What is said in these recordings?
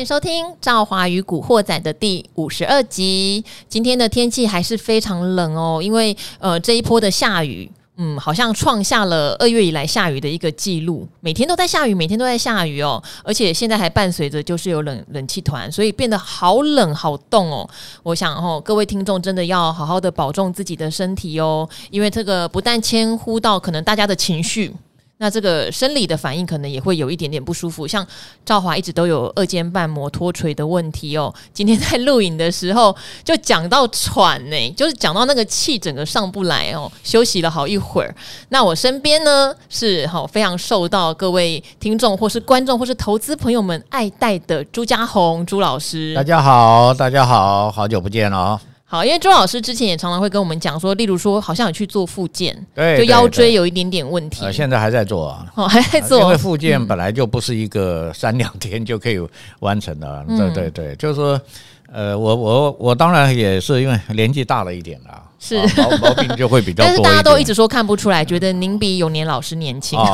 欢迎收听《赵华与古惑仔》的第五十二集。今天的天气还是非常冷哦，因为呃这一波的下雨，嗯，好像创下了二月以来下雨的一个记录，每天都在下雨，每天都在下雨哦，而且现在还伴随着就是有冷冷气团，所以变得好冷好冻哦。我想哦，各位听众真的要好好的保重自己的身体哦，因为这个不但牵乎到可能大家的情绪。那这个生理的反应可能也会有一点点不舒服，像赵华一直都有二尖瓣膜脱垂的问题哦。今天在录影的时候就讲到喘呢，就是讲到那个气整个上不来哦，休息了好一会儿。那我身边呢是好非常受到各位听众或是观众或是投资朋友们爱戴的朱家宏朱老师。大家好，大家好，好久不见了哦。好，因为周老师之前也常常会跟我们讲说，例如说，好像有去做复健，对，就腰椎有一点点问题。呃，现在还在做啊，哦，还在做。因为复健本来就不是一个三两天就可以完成的，嗯、对对对，就是说，呃，我我我当然也是因为年纪大了一点了。是毛毛病就会比较多，但是大家都一直说看不出来，觉得您比永年老师年轻，哦，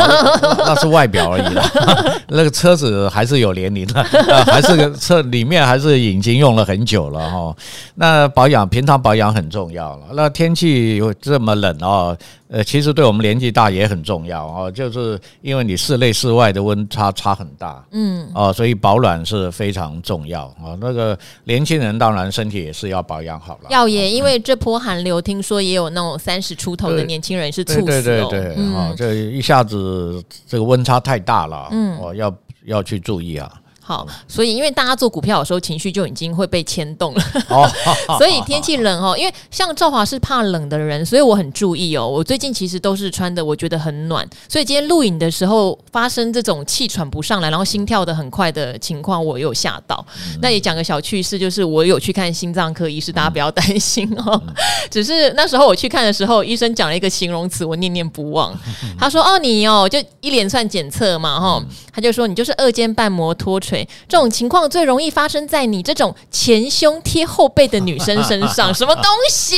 那是外表而已啦。那个车子还是有年龄的，还是个车里面还是已经用了很久了哈。那保养平常保养很重要了。那天气这么冷哦。呃，其实对我们年纪大也很重要哦，就是因为你室内室外的温差差很大，嗯，哦，所以保暖是非常重要哦。那个年轻人当然身体也是要保养好了。要也，因为这波寒流，听说也有那种三十出头的年轻人是猝死哦。对对对对，啊，这一下子这个温差太大了，嗯，哦，要要去注意啊。好，所以因为大家做股票的时候情绪就已经会被牵动了，哦，所以天气冷哦，因为像赵华是怕冷的人，所以我很注意哦。我最近其实都是穿的，我觉得很暖。所以今天录影的时候发生这种气喘不上来，然后心跳的很快的情况，我有吓到。嗯、那也讲个小趣事，就是我有去看心脏科医师，大家不要担心哦。嗯、只是那时候我去看的时候，医生讲了一个形容词，我念念不忘。他说：“哦，你哦，就一连串检测嘛，哈，他就说你就是二尖瓣膜脱垂。”这种情况最容易发生在你这种前胸贴后背的女生身上。什么东西？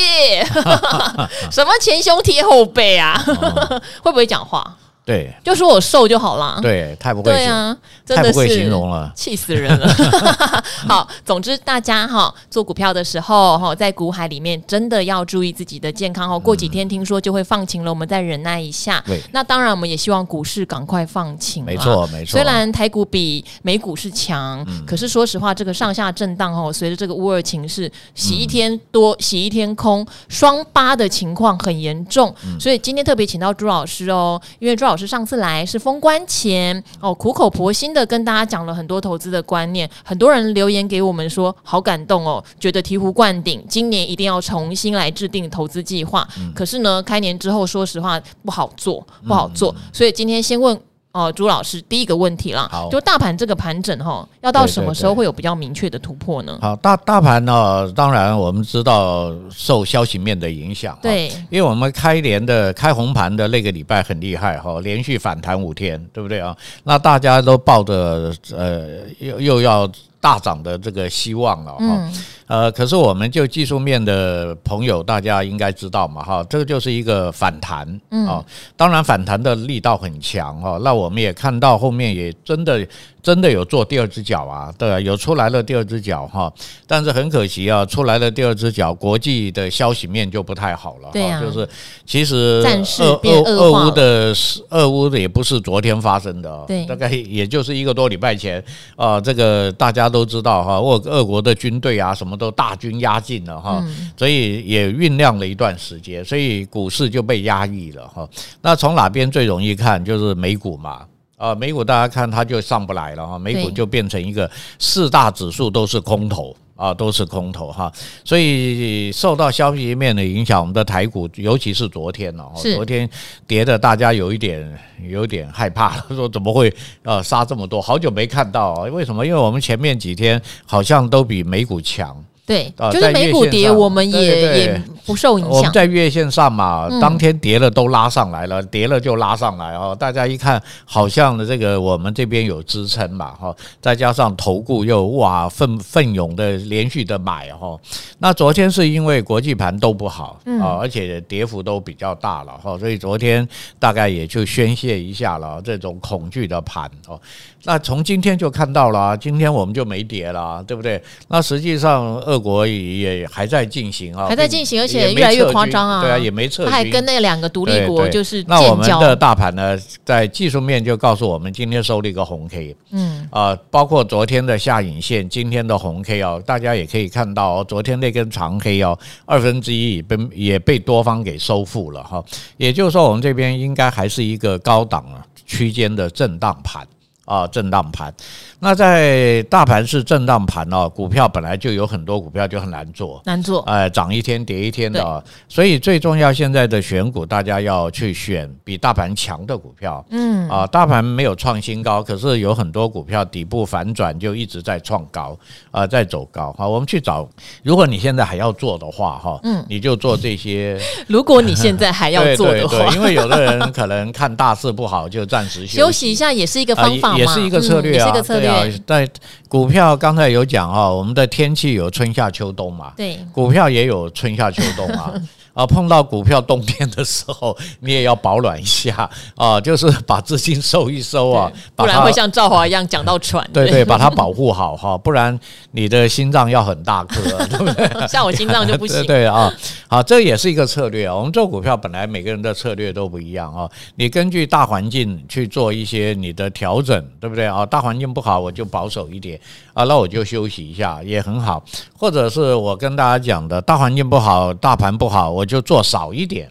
什么前胸贴后背啊？会不会讲话？对，就说我瘦就好了。对，太不会，对啊，真的是太不会形容了，气死人了。好，总之大家哈做股票的时候哈，在股海里面真的要注意自己的健康哦。过几天听说就会放晴了，我们再忍耐一下。对，那当然我们也希望股市赶快放晴。没错，没错。虽然台股比美股是强，可是说实话，这个上下震荡哦，随着这个乌尔情势，洗一天多，洗一天空，双八的情况很严重。所以今天特别请到朱老师哦，因为朱老师。是上次来是封关前哦，苦口婆心的跟大家讲了很多投资的观念，很多人留言给我们说好感动哦，觉得醍醐灌顶，今年一定要重新来制定投资计划。嗯、可是呢，开年之后说实话不好做，不好做，嗯、所以今天先问。哦，朱老师，第一个问题啦，好就大盘这个盘整哈，要到什么时候会有比较明确的突破呢？好，大大盘呢，当然我们知道受消息面的影响，对，因为我们开年的开红盘的那个礼拜很厉害哈，连续反弹五天，对不对啊？那大家都抱着呃，又又要大涨的这个希望了哈。嗯呃，可是我们就技术面的朋友，大家应该知道嘛，哈，这个就是一个反弹，啊，当然反弹的力道很强哦。那我们也看到后面也真的真的有做第二只脚啊，对，有出来了第二只脚哈。但是很可惜啊，出来了第二只脚，国际的消息面就不太好了，对啊，就是其实俄俄俄乌的俄乌的也不是昨天发生的，对，大概也就是一个多礼拜前啊，这个大家都知道哈，俄俄国的军队啊什么。都大军压境了哈，所以也酝酿了一段时间，所以股市就被压抑了哈。那从哪边最容易看？就是美股嘛，啊，美股大家看它就上不来了哈，美股就变成一个四大指数都是空头啊，都是空头哈。所以受到消息面的影响，我们的台股，尤其是昨天哦，昨天跌的大家有一点有点害怕，说怎么会呃杀这么多？好久没看到啊，为什么？因为我们前面几天好像都比美股强。对，就是美股跌，我们也也不受影响。我们在月线上嘛，当天跌了都拉上来了，跌了就拉上来哦。大家一看，好像的这个我们这边有支撑嘛，哈，再加上投顾又哇奋奋勇的连续的买哈。那昨天是因为国际盘都不好啊，而且跌幅都比较大了哈，所以昨天大概也就宣泄一下了这种恐惧的盘哦。那从今天就看到了，今天我们就没跌了，对不对？那实际上，俄国也还在进行啊，还在进行，而且越来越夸张啊。对啊，也没撤军，他还跟那两个独立国就是。那我们的大盘呢，在技术面就告诉我们，今天收了一个红 K。嗯啊，包括昨天的下影线，今天的红 K 哦，大家也可以看到，昨天那根长黑哦，二分之一也被也被多方给收复了哈。也就是说，我们这边应该还是一个高档啊区间的震荡盘。啊，震荡盘。那在大盘是震荡盘哦，股票本来就有很多股票就很难做，难做。哎，涨一天跌一天的，所以最重要现在的选股，大家要去选比大盘强的股票。嗯，啊，大盘没有创新高，可是有很多股票底部反转就一直在创高，啊，在走高。好，我们去找，如果你现在还要做的话，哈，嗯，你就做这些。如果你现在还要 做的话，对对对，因为有的人可能看大势不好，就暂时休息，休息一下，也是一个方法。也是一个策略啊，对啊，在股票刚才有讲啊，我们的天气有春夏秋冬嘛，对，股票也有春夏秋冬啊。啊，碰到股票冬天的时候，你也要保暖一下啊，就是把资金收一收啊，不然会像赵华一样讲到喘。对对，把它保护好哈，不然你的心脏要很大颗，对不对？像我心脏就不行。对啊，好，这也是一个策略啊。我们做股票本来每个人的策略都不一样啊，你根据大环境去做一些你的调整，对不对啊？大环境不好，我就保守一点啊，那我就休息一下也很好。或者是我跟大家讲的，大环境不好，大盘不好，我。就做少一点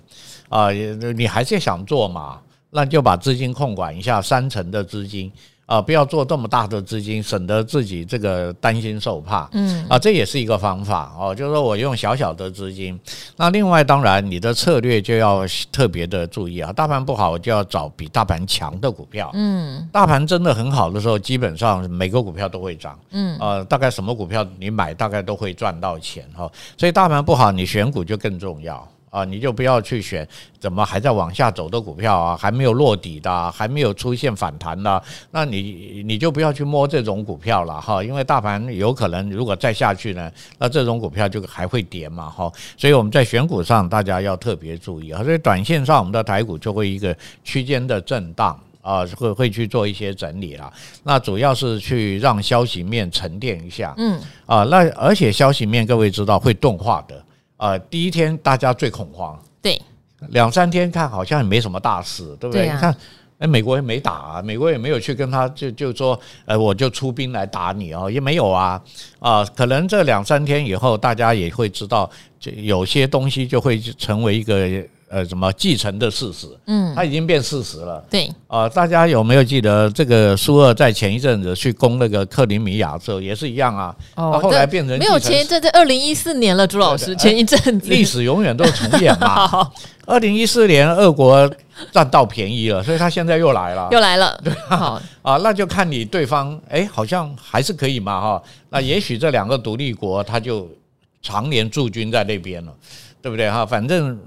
啊，你还是想做嘛？那就把资金控管一下，三成的资金啊，不要做这么大的资金，省得自己这个担心受怕。嗯啊，这也是一个方法哦。就是说我用小小的资金，那另外当然你的策略就要特别的注意啊。大盘不好，我就要找比大盘强的股票。嗯，大盘真的很好的时候，基本上每个股票都会涨。嗯呃，大概什么股票你买，大概都会赚到钱哈。所以大盘不好，你选股就更重要。啊，你就不要去选怎么还在往下走的股票啊，还没有落底的，还没有出现反弹的，那你你就不要去摸这种股票了哈，因为大盘有可能如果再下去呢，那这种股票就还会跌嘛哈，所以我们在选股上大家要特别注意啊，所以短线上我们的台股就会一个区间的震荡啊，会会去做一些整理了，那主要是去让消息面沉淀一下，嗯。啊，那而且消息面各位知道会钝化的。啊、呃，第一天大家最恐慌，对，两三天看好像也没什么大事，对不对？对啊、你看，哎，美国也没打啊，美国也没有去跟他就就说，呃，我就出兵来打你哦，也没有啊，啊、呃，可能这两三天以后，大家也会知道，就有些东西就会成为一个。呃，什么继承的事实？嗯，它已经变事实了。对啊、呃，大家有没有记得这个苏俄在前一阵子去攻那个克里米亚的时候也是一样啊？哦，后来变成没有前一阵，在二零一四年了，朱老师前一阵子，历史永远都重演嘛。二零一四年，俄国占到便宜了，所以他现在又来了，又来了。对啊，啊，那就看你对方，哎，好像还是可以嘛，哈。那也许这两个独立国，他就常年驻军在那边了，对不对哈？反正。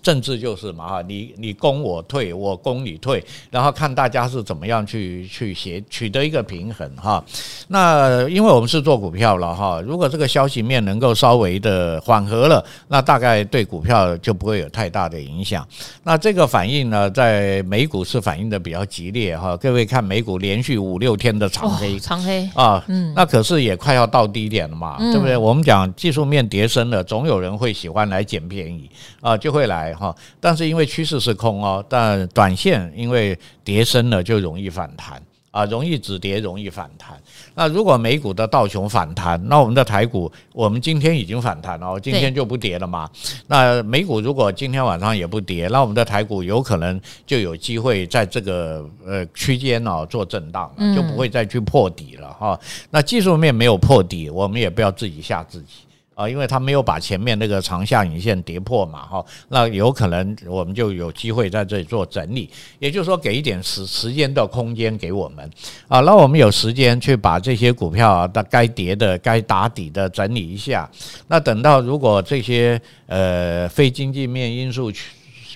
政治就是嘛哈，你你攻我退，我攻你退，然后看大家是怎么样去去协取得一个平衡哈。那因为我们是做股票了哈，如果这个消息面能够稍微的缓和了，那大概对股票就不会有太大的影响。那这个反应呢，在美股是反应的比较激烈哈。各位看美股连续五六天的长黑，长黑啊，嗯，那可是也快要到低点了嘛，对不对？我们讲技术面跌升了，总有人会喜欢来捡便宜啊，就会来。哈，但是因为趋势是空哦，但短线因为跌深了就容易反弹啊，容易止跌，容易反弹。那如果美股的道琼反弹，那我们的台股，我们今天已经反弹了，今天就不跌了嘛。那美股如果今天晚上也不跌，那我们的台股有可能就有机会在这个呃区间哦做震荡，就不会再去破底了哈。那技术面没有破底，我们也不要自己吓自己。啊，因为它没有把前面那个长下影线跌破嘛，哈，那有可能我们就有机会在这里做整理，也就是说给一点时时间的空间给我们，啊，那我们有时间去把这些股票啊，的该跌的、该打底的整理一下，那等到如果这些呃非经济面因素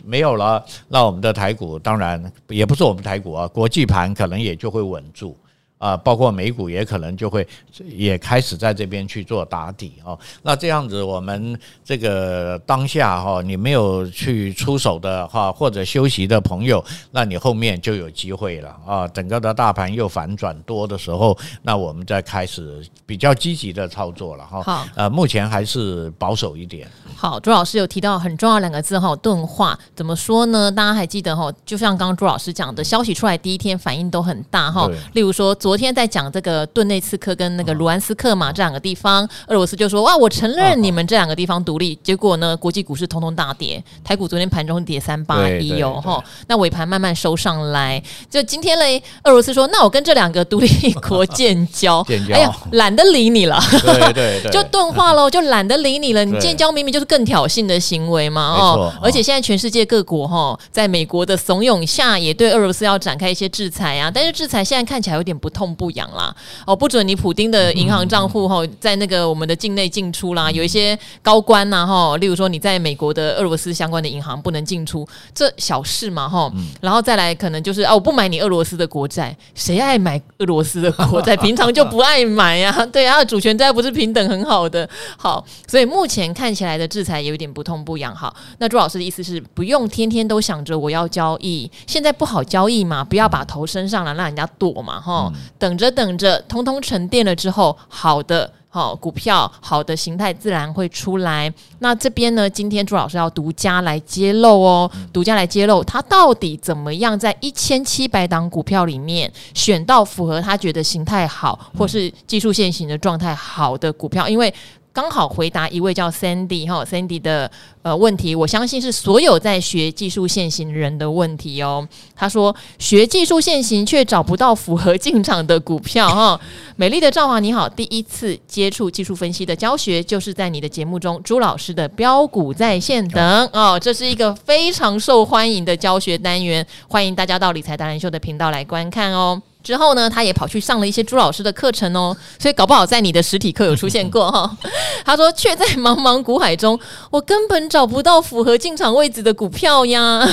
没有了，那我们的台股当然也不是我们台股啊，国际盘可能也就会稳住。啊，包括美股也可能就会也开始在这边去做打底哦。那这样子，我们这个当下哈，你没有去出手的话，或者休息的朋友，那你后面就有机会了啊。整个的大盘又反转多的时候，那我们再开始比较积极的操作了哈。好，呃，目前还是保守一点。好，朱老师有提到很重要两个字哈，钝化。怎么说呢？大家还记得哈？就像刚刚朱老师讲的，消息出来第一天反应都很大哈。例如说。昨天在讲这个顿内茨克跟那个卢安斯克嘛，这两个地方，俄罗斯就说哇，我承认你们这两个地方独立。结果呢，国际股市通通大跌，台股昨天盘中跌三八一哦，哈，那尾盘慢慢收上来。就今天嘞，俄罗斯说，那我跟这两个独立国建交，哎呀，懒得理你了，对对对，就钝化喽，就懒得理你了。你建交明明就是更挑衅的行为嘛，哦，而且现在全世界各国哈，在美国的怂恿下，也对俄罗斯要展开一些制裁啊。但是制裁现在看起来有点不。痛不痒啦，哦，不准你普丁的银行账户哈，在那个我们的境内进出啦，有一些高官呐哈，例如说你在美国的俄罗斯相关的银行不能进出，这小事嘛哈，然后再来可能就是啊，我不买你俄罗斯的国债，谁爱买俄罗斯的国债？平常就不爱买呀，对啊，主权债不是平等很好的，好，所以目前看起来的制裁有一点不痛不痒，哈，那朱老师的意思是不用天天都想着我要交易，现在不好交易嘛，不要把头伸上来让人家躲嘛哈。等着等着，通通沉淀了之后，好的好股票，好的形态自然会出来。那这边呢，今天朱老师要独家来揭露哦，独家来揭露他到底怎么样在一千七百档股票里面选到符合他觉得形态好或是技术线型的状态好的股票，因为。刚好回答一位叫 Sandy 哈 Sandy 的呃问题，我相信是所有在学技术现行人的问题哦。他说学技术现行却找不到符合进场的股票哈。美丽的赵华你好，第一次接触技术分析的教学就是在你的节目中，朱老师的标股在线等哦，这是一个非常受欢迎的教学单元，欢迎大家到理财达人秀的频道来观看哦。之后呢，他也跑去上了一些朱老师的课程哦，所以搞不好在你的实体课有出现过哈。他说，却在茫茫股海中，我根本找不到符合进场位置的股票呀。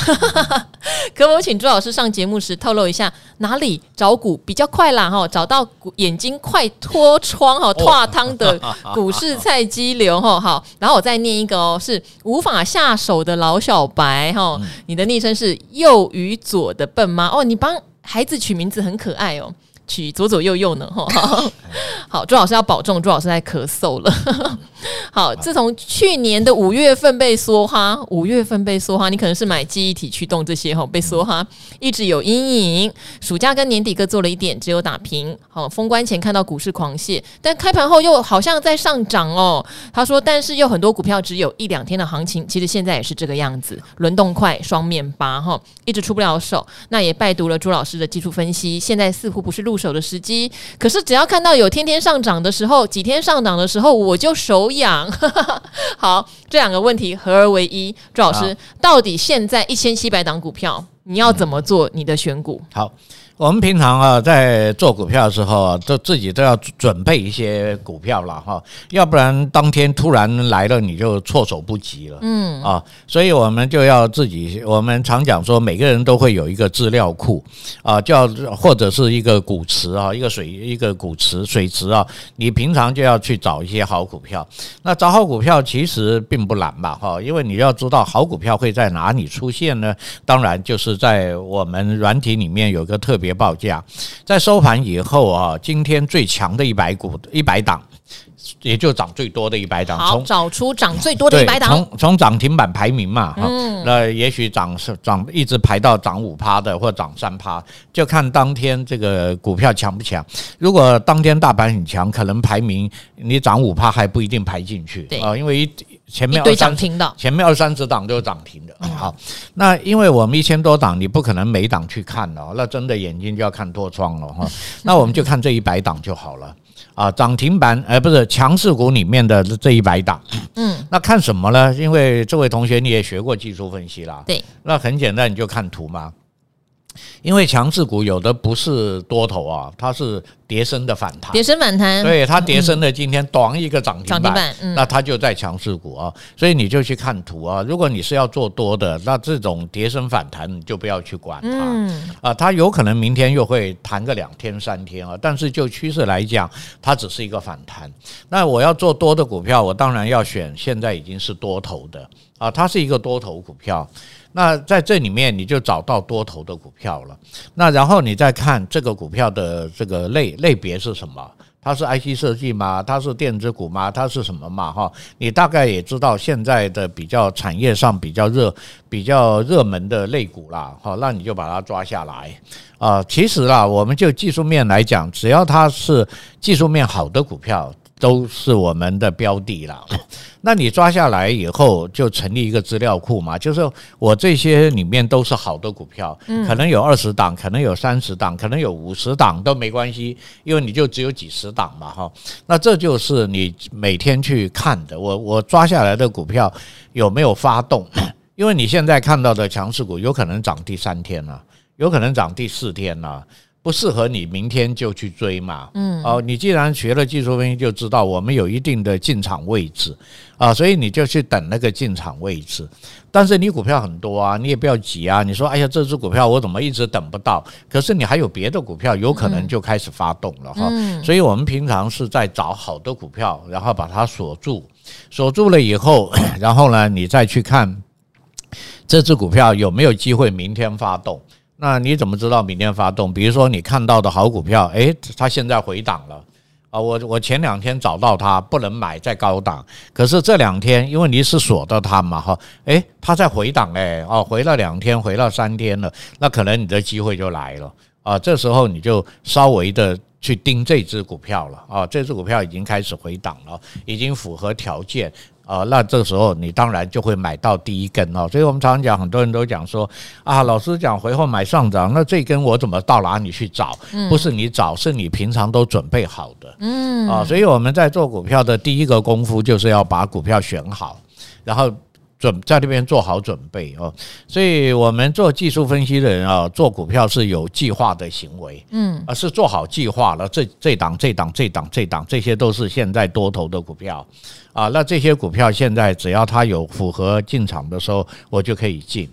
可否请朱老师上节目时透露一下哪里找股比较快啦？哈，找到眼睛快脱窗哈、脱汤的股市菜鸡流哈。好，然后我再念一个哦，是无法下手的老小白哈。你的昵称是右与左的笨妈哦，你帮。孩子取名字很可爱哦。取左左右右呢，哈，好，朱老师要保重，朱老师在咳嗽了。好，自从去年的五月份被梭哈，五月份被梭哈，你可能是买记忆体驱动这些哈，被梭哈一直有阴影。暑假跟年底各做了一点，只有打平。好，封关前看到股市狂泻，但开盘后又好像在上涨哦。他说，但是又很多股票只有一两天的行情，其实现在也是这个样子，轮动快，双面八哈，一直出不了手。那也拜读了朱老师的技术分析，现在似乎不是入手的时机，可是只要看到有天天上涨的时候，几天上涨的时候，我就手痒。好，这两个问题合而为一，朱老师，到底现在一千七百档股票，你要怎么做你的选股？好。我们平常啊，在做股票的时候啊，都自己都要准备一些股票了哈，要不然当天突然来了，你就措手不及了。嗯啊，所以我们就要自己，我们常讲说，每个人都会有一个资料库啊，叫或者是一个股池啊，一个水一个股池水池啊，你平常就要去找一些好股票。那找好股票其实并不难吧？哈，因为你要知道好股票会在哪里出现呢？当然就是在我们软体里面有个特别。报价，在收盘以后啊，今天最强的一百股一百档，也就涨最多的一百档。好，找出涨最多的一百档。从从涨停板排名嘛，嗯，那也许涨是涨，一直排到涨五趴的，或涨三趴，就看当天这个股票强不强。如果当天大盘很强，可能排名你涨五趴还不一定排进去啊，因为一。前面二三停的，前面二三十档都是涨停的。好，那因为我们一千多档，你不可能每档去看了，那真的眼睛就要看多窗了哈。那我们就看这一百档就好了啊，涨停板，哎，不是强势股里面的这一百档，嗯，那看什么呢？因为这位同学你也学过技术分析啦，对，那很简单，你就看图嘛。因为强势股有的不是多头啊，它是跌升的反弹，跌升反弹，对，它跌升的今天短一个涨停板，那它就在强势股啊，所以你就去看图啊。如果你是要做多的，那这种跌升反弹你就不要去管它啊，它有可能明天又会弹个两天三天啊，但是就趋势来讲，它只是一个反弹。那我要做多的股票，我当然要选现在已经是多头的啊，它是一个多头股票。那在这里面你就找到多头的股票了，那然后你再看这个股票的这个类类别是什么？它是 IC 设计吗？它是电子股吗？它是什么嘛？哈，你大概也知道现在的比较产业上比较热、比较热门的类股啦，好，那你就把它抓下来啊。其实啦，我们就技术面来讲，只要它是技术面好的股票。都是我们的标的了，那你抓下来以后就成立一个资料库嘛，就是我这些里面都是好的股票，可能有二十档，可能有三十档，可能有五十档都没关系，因为你就只有几十档嘛，哈，那这就是你每天去看的，我我抓下来的股票有没有发动？因为你现在看到的强势股有可能涨第三天了，有可能涨第四天了。不适合你明天就去追嘛，嗯，哦，你既然学了技术分析，就知道我们有一定的进场位置啊，所以你就去等那个进场位置。但是你股票很多啊，你也不要急啊。你说，哎呀，这只股票我怎么一直等不到？可是你还有别的股票，有可能就开始发动了哈。所以我们平常是在找好的股票，然后把它锁住，锁住了以后，然后呢，你再去看这只股票有没有机会明天发动。那你怎么知道明天发动？比如说你看到的好股票，诶，它现在回档了啊！我我前两天找到它不能买，在高档，可是这两天因为你是锁到它嘛，哈，诶，它在回档诶，哦，回了两天，回了三天了，那可能你的机会就来了啊！这时候你就稍微的去盯这只股票了啊！这只股票已经开始回档了，已经符合条件。啊，那这个时候你当然就会买到第一根哦，所以我们常常讲，很多人都讲说啊，老师讲回后买上涨，那这根我怎么到哪里去找？不是你找，是你平常都准备好的。嗯，啊，所以我们在做股票的第一个功夫就是要把股票选好，然后。准在那边做好准备哦，所以我们做技术分析的人啊，做股票是有计划的行为，嗯，而是做好计划了。这这档这档这档这档，这些都是现在多头的股票啊。那这些股票现在只要它有符合进场的时候，我就可以进。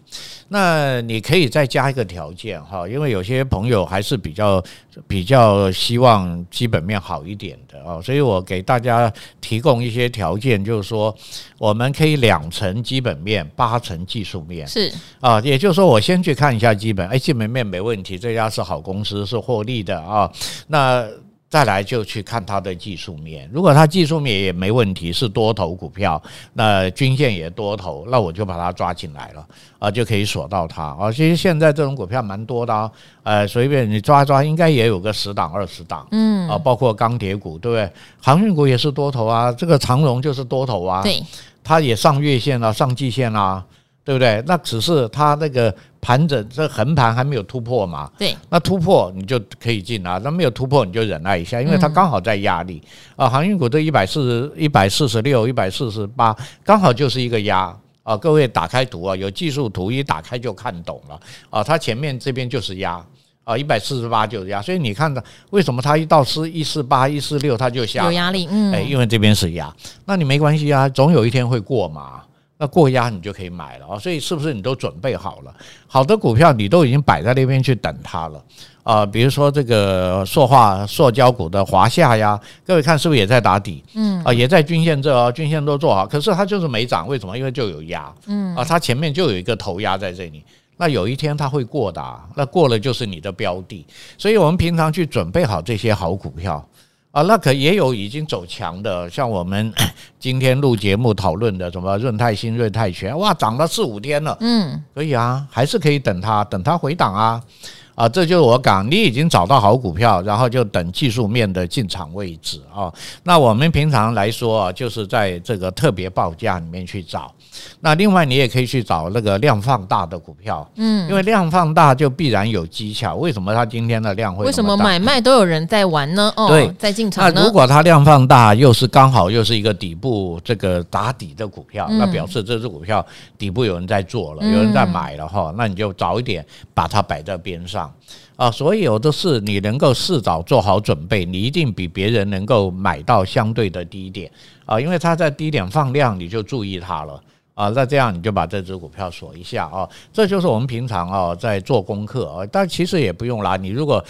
那你可以再加一个条件哈，因为有些朋友还是比较比较希望基本面好一点的啊，所以我给大家提供一些条件，就是说我们可以两层基本面，八层技术面，是啊，也就是说我先去看一下基本，哎，基本面没问题，这家是好公司，是获利的啊，那。再来就去看它的技术面，如果它技术面也没问题，是多头股票，那均线也多头，那我就把它抓进来了啊，就可以锁到它啊。其实现在这种股票蛮多的啊，呃，随便你抓抓，应该也有个十档二十档，嗯啊，包括钢铁股，对不对？航运股也是多头啊，这个长荣就是多头啊，对，它也上月线了，上季线啦。对不对？那只是它那个盘整，这横盘还没有突破嘛？对，那突破你就可以进啊。那没有突破你就忍耐一下，因为它刚好在压力啊。航运股这一百四十一百四十六、一百四十八，刚好就是一个压啊。各位打开图啊，有技术图一打开就看懂了啊。它前面这边就是压啊，一百四十八就是压，所以你看到为什么它一到四一四八一四六它就下有压力？嗯，哎，因为这边是压，那你没关系啊，总有一天会过嘛。那过压你就可以买了啊，所以是不是你都准备好了？好的股票你都已经摆在那边去等它了啊，比如说这个塑化塑胶股的华夏呀，各位看是不是也在打底？嗯啊，也在均线这哦，均线都做好，可是它就是没涨，为什么？因为就有压，嗯啊，它前面就有一个头压在这里，那有一天它会过的，那过了就是你的标的，所以我们平常去准备好这些好股票。啊，那可也有已经走强的，像我们 今天录节目讨论的什么润泰新、润泰全，哇，涨了四五天了，嗯，可以啊，还是可以等它，等它回档啊，啊，这就是我讲，你已经找到好股票，然后就等技术面的进场位置啊。那我们平常来说啊，就是在这个特别报价里面去找那另外你也可以去找那个量放大的股票，嗯，因为量放大就必然有技巧。为什么它今天的量会？为什么买卖都有人在玩呢？哦，对，在进场。那如果它量放大，又是刚好又是一个底部这个打底的股票，那表示这只股票底部有人在做了，有人在买了哈，那你就早一点把它摆在边上啊。所以有的是你能够事早做好准备，你一定比别人能够买到相对的低点啊，因为它在低点放量，你就注意它了。啊，那这样你就把这只股票锁一下啊，这就是我们平常啊在做功课啊，但其实也不用啦。你如果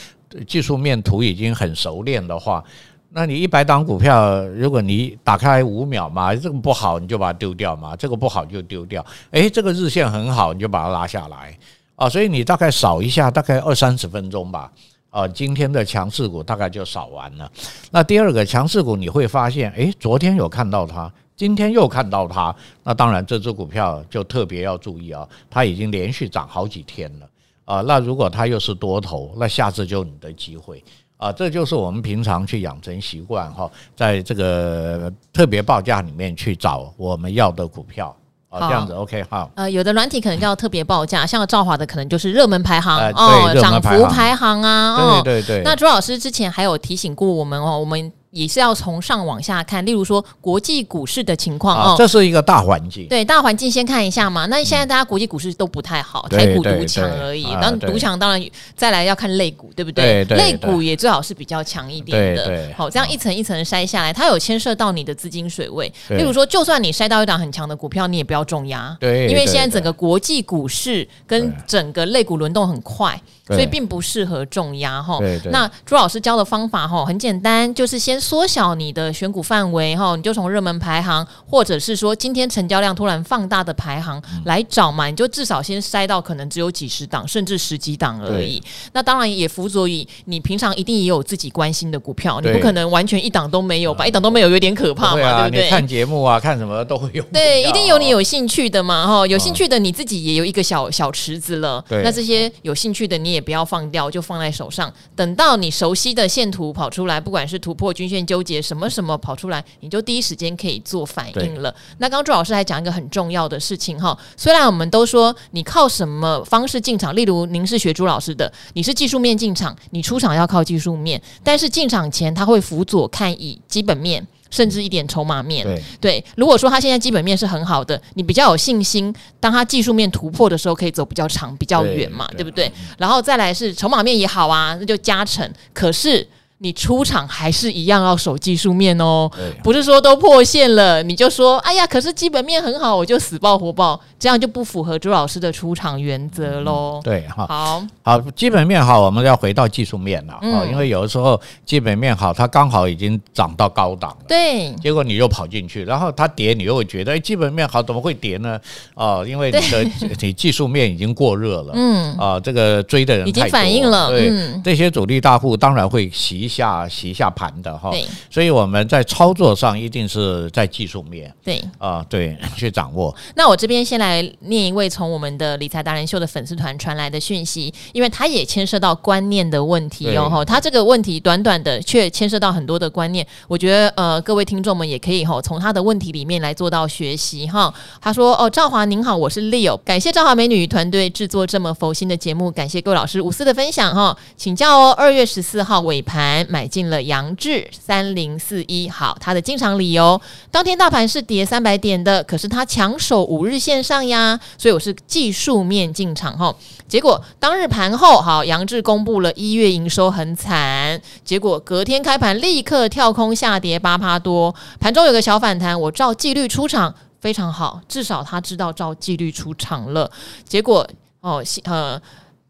技术面图已经很熟练的话，那你一百档股票，如果你打开五秒嘛，这个不好你就把它丢掉嘛，这个不好就丢掉。诶，这个日线很好，你就把它拉下来啊。所以你大概扫一下，大概二三十分钟吧。啊，今天的强势股大概就扫完了。那第二个强势股你会发现，诶，昨天有看到它。今天又看到它，那当然这只股票就特别要注意啊，它已经连续涨好几天了啊。那如果它又是多头，那下次就你的机会啊。这就是我们平常去养成习惯哈，在这个特别报价里面去找我们要的股票啊，这样子 OK 好。呃，有的软体可能叫特别报价，像兆华的可能就是热门排行哦，涨幅排行啊。对对对。那朱老师之前还有提醒过我们哦，我们。也是要从上往下看，例如说国际股市的情况哦，这是一个大环境。对，大环境先看一下嘛。那现在大家国际股市都不太好，台股独强而已。然后独强当然再来要看类股，对不对？类股也最好是比较强一点的。好，这样一层一层筛下来，它有牵涉到你的资金水位。例如说，就算你筛到一档很强的股票，你也不要重压。对，因为现在整个国际股市跟整个类股轮动很快，所以并不适合重压哈。那朱老师教的方法哈很简单，就是先。缩小你的选股范围哈，你就从热门排行，或者是说今天成交量突然放大的排行来找嘛，你就至少先筛到可能只有几十档，甚至十几档而已。那当然也辅佐于你平常一定也有自己关心的股票，你不可能完全一档都没有吧？一档都没有有点可怕嘛，对不对？看节目啊，看什么都会有。对，一定有你有兴趣的嘛，哈，有兴趣的你自己也有一个小小池子了。那这些有兴趣的你也不要放掉，就放在手上，等到你熟悉的线图跑出来，不管是突破均线。纠结什么什么跑出来，你就第一时间可以做反应了。那刚刚朱老师还讲一个很重要的事情哈，虽然我们都说你靠什么方式进场，例如您是学朱老师的，你是技术面进场，你出场要靠技术面，但是进场前他会辅佐看以基本面，甚至一点筹码面。对，对，如果说他现在基本面是很好的，你比较有信心，当他技术面突破的时候，可以走比较长、比较远嘛，对，对不对？然后再来是筹码面也好啊，那就加成。可是。你出场还是一样要守技术面哦，不是说都破线了你就说哎呀，可是基本面很好，我就死抱活抱，这样就不符合朱老师的出场原则喽。对哈，好，好，基本面好，我们要回到技术面了啊，因为有的时候基本面好，它刚好已经涨到高档了，对，结果你又跑进去，然后它跌，你又会觉得哎，基本面好怎么会跌呢？哦，因为你的 你技术面已经过热了，嗯，啊，这个追的人已经反应了，对，这些主力大户当然会洗一。下洗一下盘的哈，所以我们在操作上一定是在技术面对。啊，对 去掌握。那我这边先来念一位从我们的理财达人秀的粉丝团传来的讯息，因为他也牵涉到观念的问题哦哈。他这个问题短短的却牵涉到很多的观念，我觉得呃各位听众们也可以哈从他的问题里面来做到学习哈。他说哦，赵华您好，我是 Leo，感谢赵华美女团队制作这么佛心的节目，感谢各位老师无私的分享哈。请教哦，二月十四号尾盘。买进了杨志三零四一，好，他的进场理由，当天大盘是跌三百点的，可是他强守五日线上呀，所以我是技术面进场哈。结果当日盘后，好，杨志公布了一月营收很惨，结果隔天开盘立刻跳空下跌八趴多，盘中有个小反弹，我照纪律出场，非常好，至少他知道照纪律出场了。结果哦，呃。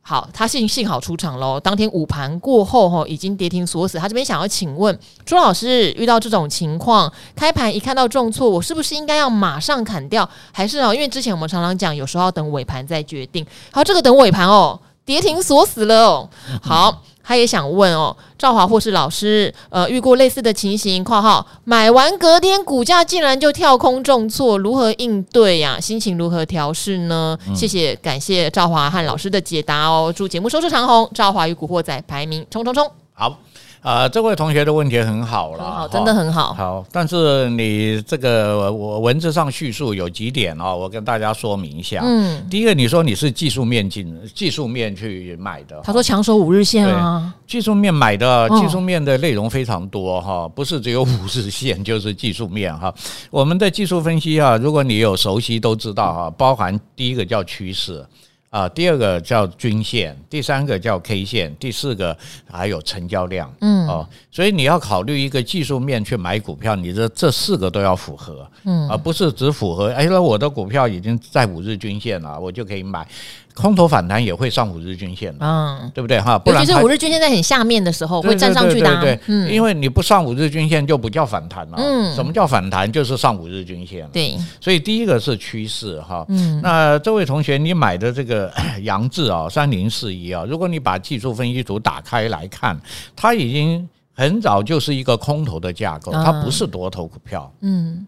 好，他幸幸好出场喽。当天午盘过后，哈，已经跌停锁死。他这边想要请问朱老师，遇到这种情况，开盘一看到重挫，我是不是应该要马上砍掉？还是哦，因为之前我们常常讲，有时候要等尾盘再决定。好，这个等尾盘哦，跌停锁死了哦。好。他也想问哦，赵华或是老师，呃，遇过类似的情形？括号买完隔天股价竟然就跳空重挫，如何应对呀、啊？心情如何调试呢？嗯、谢谢，感谢赵华和老师的解答哦。祝节目收视长虹，赵华与古惑仔排名冲冲冲！好。啊、呃，这位同学的问题很好了，好，真的很好。好，但是你这个我文字上叙述有几点哦，我跟大家说明一下。嗯，第一个，你说你是技术面进技术面去买的，他说强守五日线啊，技术面买的技术面的内容非常多哈，不是只有五日线就是技术面哈。我们的技术分析啊，如果你有熟悉都知道哈，包含第一个叫趋势。啊，第二个叫均线，第三个叫 K 线，第四个还有成交量，嗯，哦，所以你要考虑一个技术面去买股票，你这这四个都要符合，嗯，而不是只符合，哎，那我的股票已经在五日均线了，我就可以买。空头反弹也会上五日均线的，嗯，对不对？哈？不然，尤其是五日均线在很下面的时候会站上去的，对，嗯，因为你不上五日均线就不叫反弹了，嗯，什么叫反弹？就是上五日均线，对，所以第一个是趋势哈，嗯，那这位同学你买的这个 杨志啊，三零四一啊，如果你把技术分析图打开来看，它已经很早就是一个空头的架构，它不是多头股票，嗯，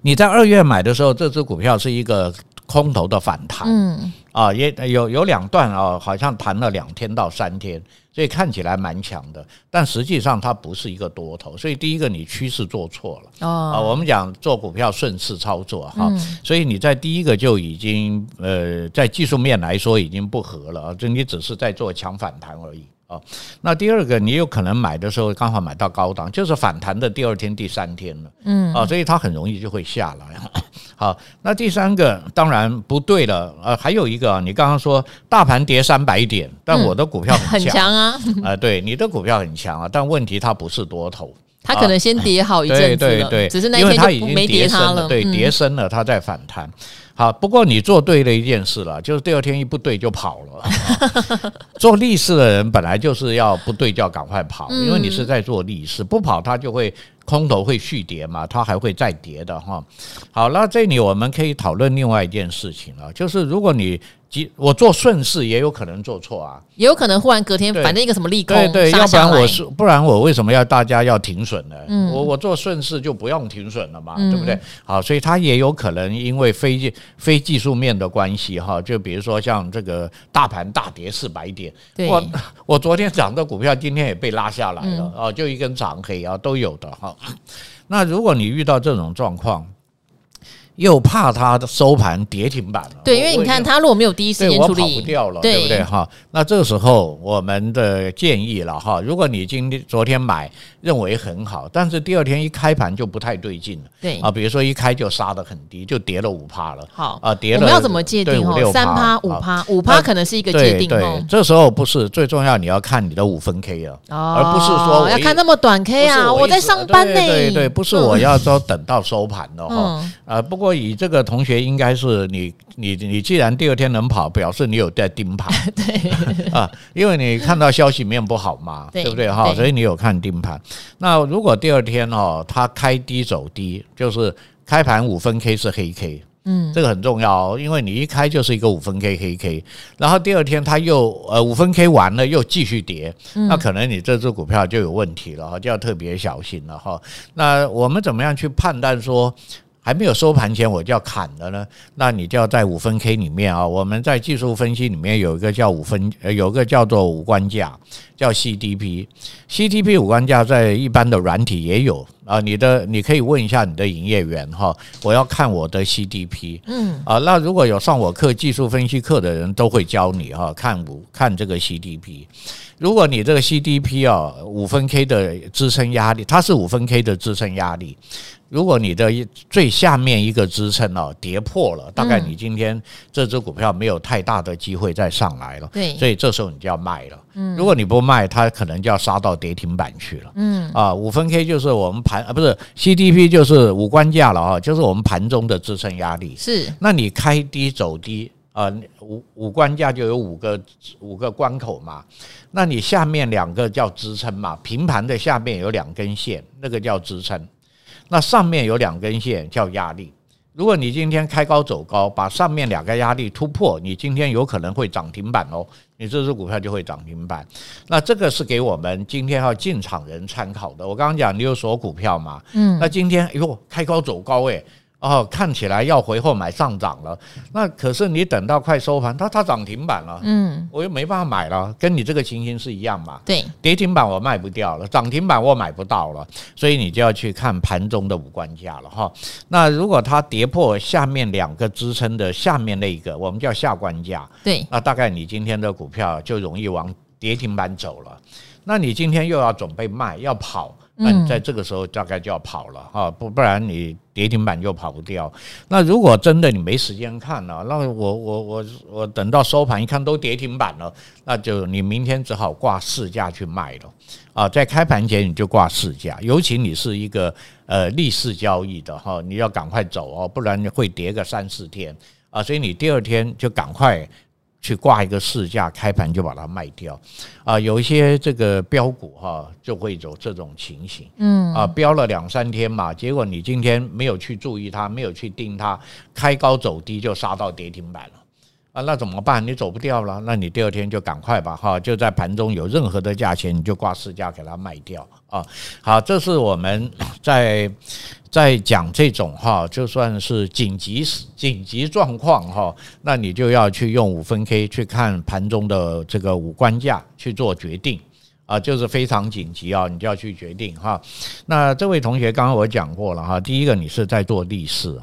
你在二月买的时候，这只股票是一个。空头的反弹，嗯啊，也有有两段啊，好像谈了两天到三天，所以看起来蛮强的，但实际上它不是一个多头，所以第一个你趋势做错了。哦，啊，我们讲做股票顺势操作哈，所以你在第一个就已经呃，在技术面来说已经不合了啊，就你只是在做强反弹而已。哦，那第二个，你有可能买的时候刚好买到高档，就是反弹的第二天、第三天了，嗯，啊，所以它很容易就会下来。好，那第三个当然不对了，呃，还有一个，啊你刚刚说大盘跌三百点，但我的股票很强。啊，啊，对，你的股票很强啊，但问题它不是多头，它可能先跌好一阵子，对对对，只是那一天它已经没跌它了，对，跌深了，它在反弹。好，不过你做对了一件事了，就是第二天一不对就跑了。做逆势的人本来就是要不对就要赶快跑，因为你是在做逆势，不跑它就会空头会续跌嘛，它还会再跌的哈。好，那这里我们可以讨论另外一件事情了，就是如果你。我做顺势也有可能做错啊，也有可能忽然隔天反正一个什么利空，对对，要不然我是不然我为什么要大家要停损呢？嗯，我我做顺势就不用停损了嘛，对不对？好，所以它也有可能因为非技非技术面的关系哈，就比如说像这个大盘大跌四百点，我我昨天涨的股票今天也被拉下来了啊，就一根长黑啊都有的哈。那如果你遇到这种状况，又怕它的收盘跌停板了，对，因为你看它如果没有第一时间处理，我跑不掉了，对。不对？哈？那这个时候我们的建议了哈，如果你今天昨天买认为很好，但是第二天一开盘就不太对劲了，对。啊，比如说一开就杀得很低，就跌了五趴了，好啊，跌了，我们要怎么界定哦？三趴五趴，五趴可能是一个界定哦。这时候不是最重要，你要看你的五分 K 啊，而不是说要看那么短 K 啊，我在上班呢，对对，不是我要说等到收盘的哈，啊，不过以这个同学应该是你你你既然第二天能跑，表示你有在盯盘，对啊，因为你看到消息面不好嘛，对不对哈？所以你有看盯盘。那如果第二天哦，它开低走低，就是开盘五分 K 是黑 K，嗯，这个很重要哦，因为你一开就是一个五分 K 黑 K，然后第二天它又呃五分 K 完了又继续跌，那可能你这只股票就有问题了哈，就要特别小心了哈。那我们怎么样去判断说？还没有收盘前我就要砍了呢，那你就要在五分 K 里面啊，我们在技术分析里面有一个叫五分，呃，有个叫做五关价，叫 CDP，CDP 五关价在一般的软体也有啊，你的你可以问一下你的营业员哈，我要看我的 CDP，嗯。啊，那如果有上我课技术分析课的人都会教你哈，看五看这个 CDP，如果你这个 CDP 啊五分 K 的支撑压力，它是五分 K 的支撑压力。如果你的最下面一个支撑哦跌破了，大概你今天这只股票没有太大的机会再上来了，对，所以这时候你就要卖了。嗯，如果你不卖，它可能就要杀到跌停板去了。嗯，啊，五分 K 就是我们盘啊，不是 CDP 就是五关价了啊，就是我们盘中的支撑压力。是，那你开低走低啊，五五关价就有五个五个关口嘛，那你下面两个叫支撑嘛，平盘的下面有两根线，那个叫支撑。那上面有两根线叫压力，如果你今天开高走高，把上面两个压力突破，你今天有可能会涨停板哦，你这只股票就会涨停板。那这个是给我们今天要进场人参考的。我刚刚讲你有锁股票嘛，嗯，那今天哎呦开高走高诶。哦，看起来要回货买上涨了，那可是你等到快收盘，它它涨停板了，嗯，我又没办法买了，跟你这个情形是一样嘛？对，跌停板我卖不掉了，涨停板我买不到了，所以你就要去看盘中的五关价了哈。那如果它跌破下面两个支撑的下面那一个，我们叫下关价，对，那大概你今天的股票就容易往跌停板走了。那你今天又要准备卖要跑。那你在这个时候大概就要跑了哈，不不然你跌停板就跑不掉。那如果真的你没时间看了，那我我我我等到收盘一看都跌停板了，那就你明天只好挂市价去卖了啊，在开盘前你就挂市价，尤其你是一个呃逆势交易的哈，你要赶快走哦，不然你会跌个三四天啊，所以你第二天就赶快。去挂一个市价，开盘就把它卖掉，啊，有一些这个标股哈，就会有这种情形，嗯，啊，标了两三天嘛，结果你今天没有去注意它，没有去盯它，开高走低就杀到跌停板了，啊，那怎么办？你走不掉了，那你第二天就赶快吧，哈，就在盘中有任何的价钱，你就挂市价给它卖掉啊。好，这是我们在。在讲这种哈，就算是紧急紧急状况哈，那你就要去用五分 K 去看盘中的这个五关价去做决定啊，就是非常紧急啊，你就要去决定哈。那这位同学刚刚我讲过了哈，第一个你是在做逆势，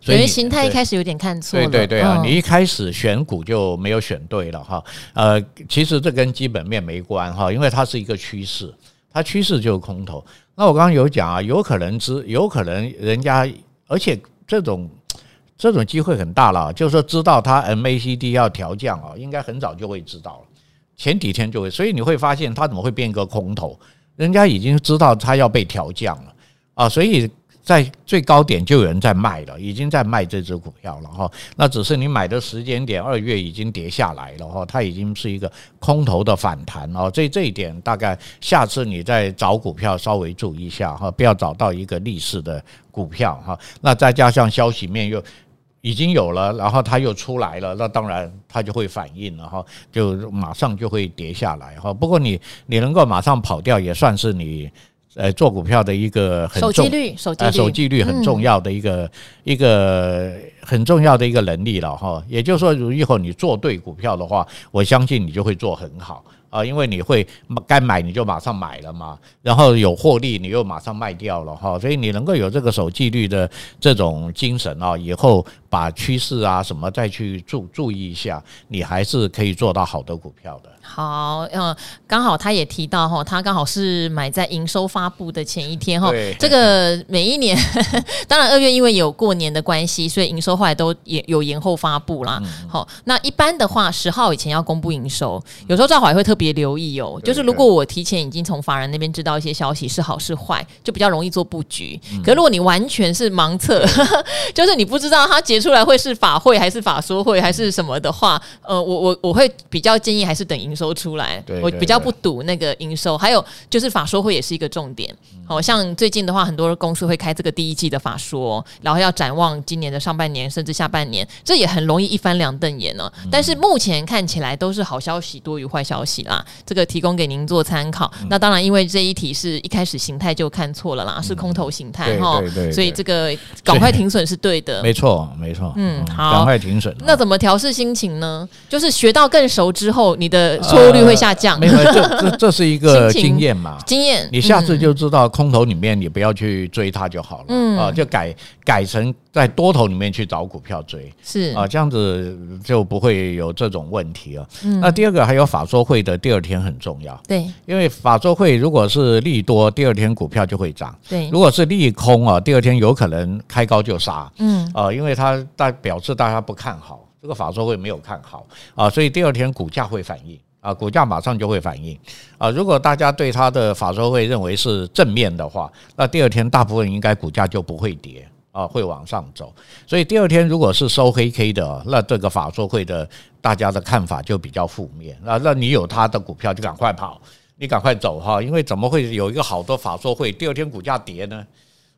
所以形态一开始有点看错，对对对啊，你一开始选股就没有选对了哈。呃，其实这跟基本面没关哈，因为它是一个趋势，它趋势就是空头。那我刚刚有讲啊，有可能知，有可能人家，而且这种这种机会很大了，就是说知道它 MACD 要调降啊，应该很早就会知道了，前几天就会，所以你会发现它怎么会变个空头，人家已经知道它要被调降了啊，所以。在最高点就有人在卖了，已经在卖这只股票了哈。那只是你买的时间点，二月已经跌下来了哈，它已经是一个空头的反弹哦。这这一点大概下次你再找股票稍微注意一下哈，不要找到一个逆势的股票哈。那再加上消息面又已经有了，然后它又出来了，那当然它就会反应了哈，就马上就会跌下来哈。不过你你能够马上跑掉，也算是你。呃，做股票的一个很重，守纪律，守纪律很重要的一个一个很重要的一个能力了哈。也就是说，如以后你做对股票的话，我相信你就会做很好。啊，因为你会该买你就马上买了嘛，然后有获利你又马上卖掉了哈，所以你能够有这个守纪律的这种精神啊，以后把趋势啊什么再去注注意一下，你还是可以做到好的股票的。好，嗯，刚好他也提到哈，他刚好是买在营收发布的前一天哈。这个每一年，当然二月因为有过年的关系，所以营收后来都也有延后发布啦。好，那一般的话，十号以前要公布营收，有时候赵华也会特别留意哦。就是如果我提前已经从法人那边知道一些消息是好是坏，就比较容易做布局。可是如果你完全是盲测，就是你不知道他结出来会是法会还是法说会还是什么的话，呃，我我我会比较建议还是等营收出来，我比较不赌那个营收，还有就是法说会也是一个重点。好像最近的话，很多公司会开这个第一季的法说，然后要展望今年的上半年甚至下半年，这也很容易一翻两瞪眼呢。但是目前看起来都是好消息多于坏消息啦，这个提供给您做参考。那当然，因为这一题是一开始形态就看错了啦，是空头形态哈，所以这个赶快停损是对的。没错，没错。嗯，好，赶快停损。那怎么调试心情呢？就是学到更熟之后，你的错误率会下降。没有，这这 这是一个经验嘛？经验，你下次就知道空头里面你不要去追它就好了。嗯啊，就改改成在多头里面去找股票追。是啊，这样子就不会有这种问题了。嗯，那第二个还有法说会的第二天很重要。对，因为法说会如果是利多，第二天股票就会涨。对，如果是利空啊，第二天有可能开高就杀。嗯啊，因为它代表示大家不看好。这个法说会没有看好啊，所以第二天股价会反应啊，股价马上就会反应啊。如果大家对他的法说会认为是正面的话，那第二天大部分应该股价就不会跌啊，会往上走。所以第二天如果是收黑 K 的，那这个法说会的大家的看法就比较负面那。那你有他的股票就赶快跑，你赶快走哈，因为怎么会有一个好多法说会，第二天股价跌呢？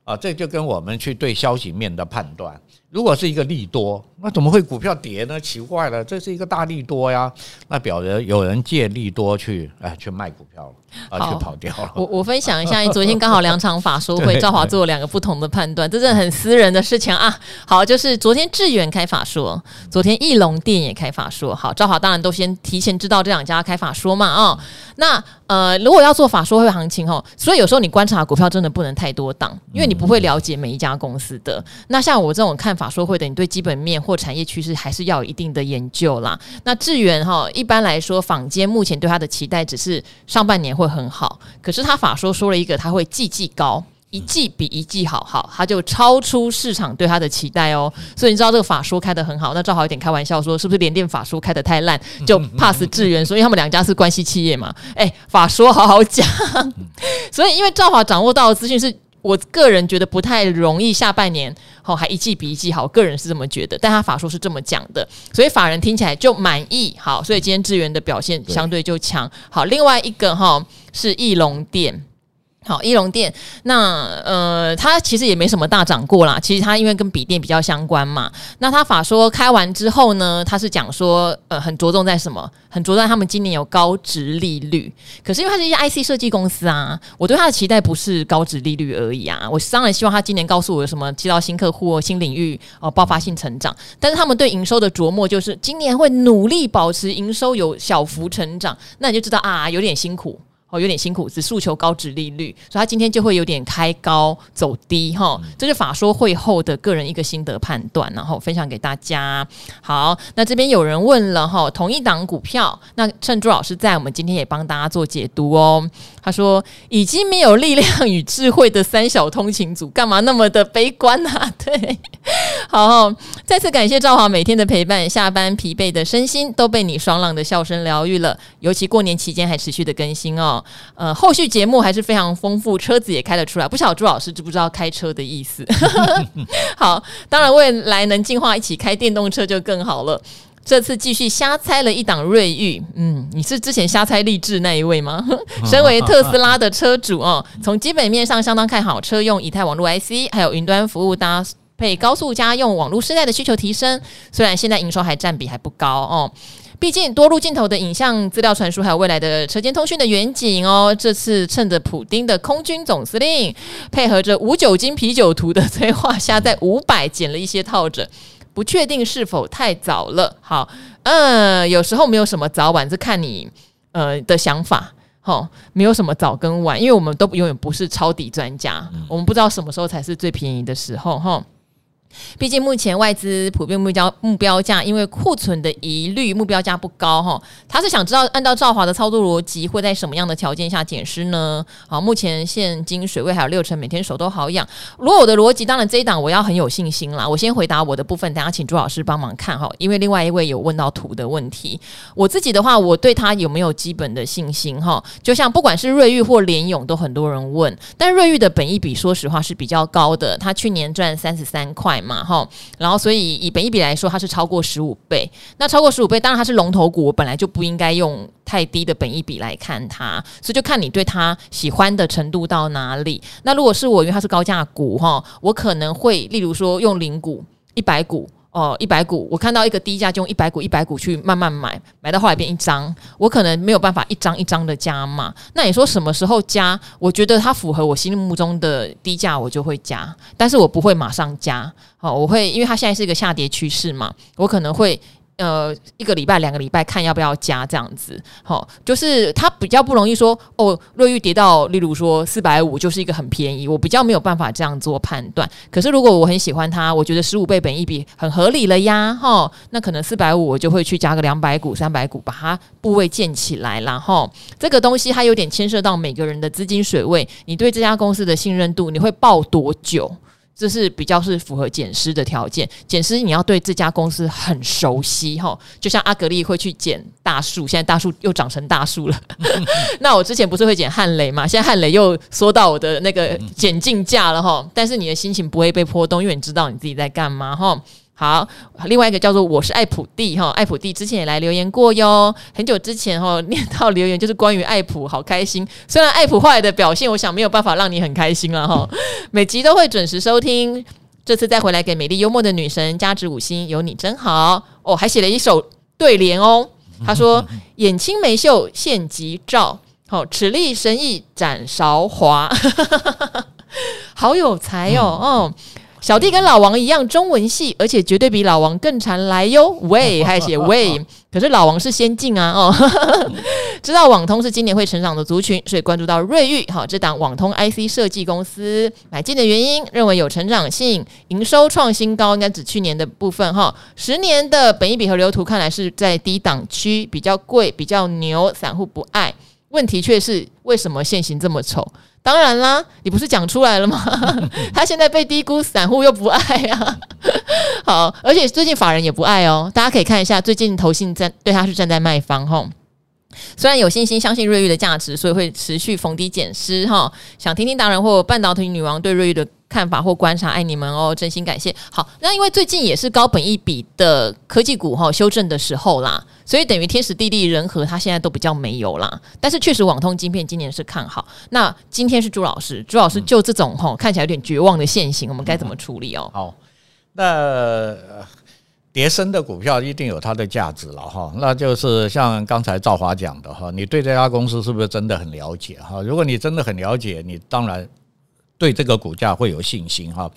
啊，这就跟我们去对消息面的判断。如果是一个利多，那怎么会股票跌呢？奇怪了，这是一个大利多呀，那表示有人借利多去哎去卖股票了。而且跑掉了。我我分享一下，昨天刚好两场法说会，赵华做了两个不同的判断，这真的很私人的事情啊。好，就是昨天智远开法说，昨天翼龙电也开法说。好，赵华当然都先提前知道这两家开法说嘛啊、哦。那呃，如果要做法说会行情哦，所以有时候你观察股票真的不能太多档，因为你不会了解每一家公司的。那像我这种看法说会的，你对基本面或产业趋势还是要有一定的研究啦。那智源哈，一般来说坊间目前对它的期待只是上半年会很好，可是他法说说了一个，他会季季高，一季比一季好，好，他就超出市场对他的期待哦。所以你知道这个法说开得很好，那正好有点开玩笑说，是不是联电法说开得太烂，就 pass 智源，所以他们两家是关系企业嘛？哎，法说好好讲，所以因为赵华掌握到的资讯是。我个人觉得不太容易，下半年好还一季比一季好，个人是这么觉得。但他法说是这么讲的，所以法人听起来就满意。好，所以今天智源的表现相对就强。好，另外一个哈是翼龙店。好，义隆店那呃，它其实也没什么大涨过啦。其实它因为跟笔电比较相关嘛。那它法说开完之后呢，它是讲说呃，很着重在什么？很着重在他们今年有高值利率。可是因为它是一家 IC 设计公司啊，我对它的期待不是高值利率而已啊。我当然希望它今年告诉我有什么接到新客户、新领域哦，爆发性成长。但是他们对营收的琢磨就是今年会努力保持营收有小幅成长，那你就知道啊，有点辛苦。哦，有点辛苦，只诉求高值利率，所以他今天就会有点开高走低哈。这是法说会后的个人一个心得判断，然后分享给大家。好，那这边有人问了哈，同一档股票，那趁朱老师在，我们今天也帮大家做解读哦。他说已经没有力量与智慧的三小通勤组，干嘛那么的悲观啊？对，好，再次感谢赵华每天的陪伴，下班疲惫的身心都被你爽朗的笑声疗愈了，尤其过年期间还持续的更新哦。呃，后续节目还是非常丰富，车子也开得出来。不晓朱老师知不知道开车的意思？好，当然未来能进化一起开电动车就更好了。这次继续瞎猜了一档瑞昱，嗯，你是之前瞎猜励志那一位吗？身为特斯拉的车主哦，从基本面上相当看好车用以太网络 IC，还有云端服务搭配高速家用网络时代的需求提升。虽然现在营收还占比还不高哦。毕竟多路镜头的影像资料传输，还有未来的车间通讯的远景哦，这次趁着普丁的空军总司令配合着无酒精啤酒图的催化下，在五百减了一些套着，不确定是否太早了。好，嗯，有时候没有什么早晚，是看你呃的想法。好，没有什么早跟晚，因为我们都永远不是抄底专家，我们不知道什么时候才是最便宜的时候。哈。毕竟目前外资普遍目标目标价，因为库存的疑虑，目标价不高哈。他是想知道，按照赵华的操作逻辑，会在什么样的条件下减失呢？好，目前现金水位还有六成，每天手都好痒。如果我的逻辑，当然这一档我要很有信心啦。我先回答我的部分，等下请朱老师帮忙看哈。因为另外一位有问到图的问题，我自己的话，我对他有没有基本的信心哈？就像不管是瑞玉或联咏，都很多人问，但瑞玉的本益比说实话是比较高的，他去年赚三十三块。嘛哈，然后所以以本益比来说，它是超过十五倍。那超过十五倍，当然它是龙头股，我本来就不应该用太低的本益比来看它。所以就看你对它喜欢的程度到哪里。那如果是我，因为它是高价股哈，我可能会例如说用零股一百股。哦，一百股，我看到一个低价就用一百股，一百股去慢慢买，买到后来变一张，我可能没有办法一张一张的加嘛。那你说什么时候加？我觉得它符合我心目中的低价，我就会加，但是我不会马上加。好，我会因为它现在是一个下跌趋势嘛，我可能会。呃，一个礼拜、两个礼拜看要不要加这样子，好，就是它比较不容易说哦，瑞昱跌到，例如说四百五就是一个很便宜，我比较没有办法这样做判断。可是如果我很喜欢它，我觉得十五倍本一比很合理了呀，哈，那可能四百五我就会去加个两百股、三百股，把它部位建起来，然后这个东西它有点牵涉到每个人的资金水位，你对这家公司的信任度，你会抱多久？这是比较是符合减师的条件，减师你要对这家公司很熟悉哈，就像阿格力会去捡大树，现在大树又长成大树了。那我之前不是会捡汉雷嘛，现在汉雷又缩到我的那个捡进价了哈，但是你的心情不会被波动，因为你知道你自己在干嘛哈。好，另外一个叫做我是爱普蒂哈，爱普蒂之前也来留言过哟，很久之前哈念到留言就是关于爱普，好开心。虽然爱普后来的表现，我想没有办法让你很开心了哈。每集都会准时收听，这次再回来给美丽幽默的女神加值五星，有你真好哦，还写了一首对联哦。他说：“眼青眉秀献吉兆，好齿利神意展韶华，好有才哦，哦。”小弟跟老王一样中文系，而且绝对比老王更常来哟。喂，还写喂，可是老王是先进啊哦。知道网通是今年会成长的族群，所以关注到瑞昱好这档网通 IC 设计公司买进的原因，认为有成长性，营收创新高，应该指去年的部分哈。十年的本益比和流图看来是在低档区，比较贵，比较牛，散户不爱。问题却是为什么现行这么丑？当然啦，你不是讲出来了吗？他现在被低估，散户又不爱啊。好，而且最近法人也不爱哦。大家可以看一下，最近投信站对他是站在卖方吼。虽然有信心相信瑞昱的价值，所以会持续逢低减失哈。想听听达人或半导体女王对瑞昱的看法或观察，爱你们哦，真心感谢。好，那因为最近也是高本一笔的科技股哈修正的时候啦。所以等于天时地利人和，它现在都比较没有啦。但是确实，网通晶片今年是看好。那今天是朱老师，朱老师就这种吼看起来有点绝望的现形，我们该怎么处理哦？好，那跌深的股票一定有它的价值了哈。那就是像刚才赵华讲的哈，你对这家公司是不是真的很了解哈？如果你真的很了解，你当然。对这个股价会有信心哈，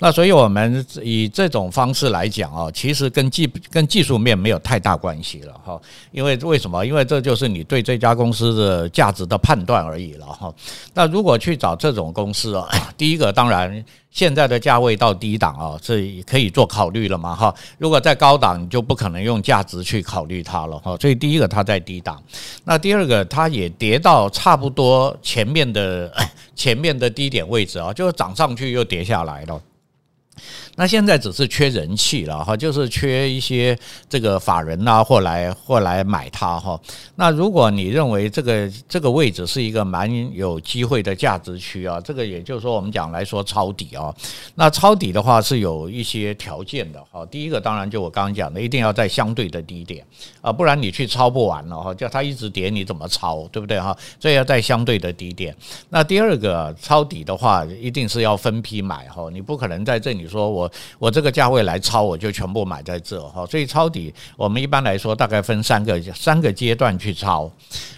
那所以我们以这种方式来讲啊，其实跟技跟技术面没有太大关系了哈，因为为什么？因为这就是你对这家公司的价值的判断而已了哈。那如果去找这种公司啊，第一个当然。现在的价位到低档啊，是可以做考虑了嘛哈？如果在高档，你就不可能用价值去考虑它了哈。所以第一个它在低档，那第二个它也跌到差不多前面的前面的低点位置啊，就是涨上去又跌下来了。那现在只是缺人气了哈，就是缺一些这个法人呐，或来或来买它哈。那如果你认为这个这个位置是一个蛮有机会的价值区啊，这个也就是说我们讲来说抄底啊，那抄底的话是有一些条件的哈。第一个当然就我刚刚讲的，一定要在相对的低点啊，不然你去抄不完了哈，叫它一直跌你怎么抄，对不对哈？所以要在相对的低点。那第二个抄底的话，一定是要分批买哈，你不可能在这里说我。我这个价位来抄，我就全部买在这哈，所以抄底我们一般来说大概分三个三个阶段去抄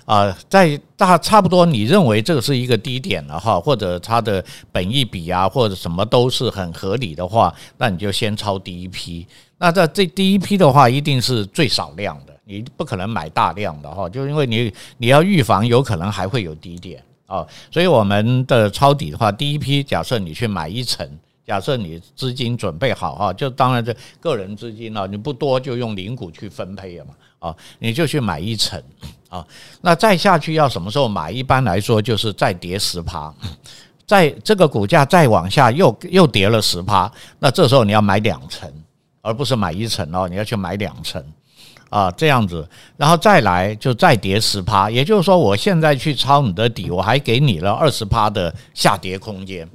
啊，在大差不多你认为这个是一个低点了哈，或者它的本益比啊或者什么都是很合理的话，那你就先抄第一批。那在这第一批的话，一定是最少量的，你不可能买大量的哈，就因为你你要预防有可能还会有低点啊，所以我们的抄底的话，第一批假设你去买一层。假设你资金准备好哈，就当然这个人资金啊，你不多就用零股去分配了嘛啊，你就去买一层啊。那再下去要什么时候买？一般来说就是再跌十趴，在这个股价再往下又又跌了十趴，那这时候你要买两层，而不是买一层哦，你要去买两层啊，这样子，然后再来就再跌十趴，也就是说我现在去抄你的底，我还给你了二十趴的下跌空间。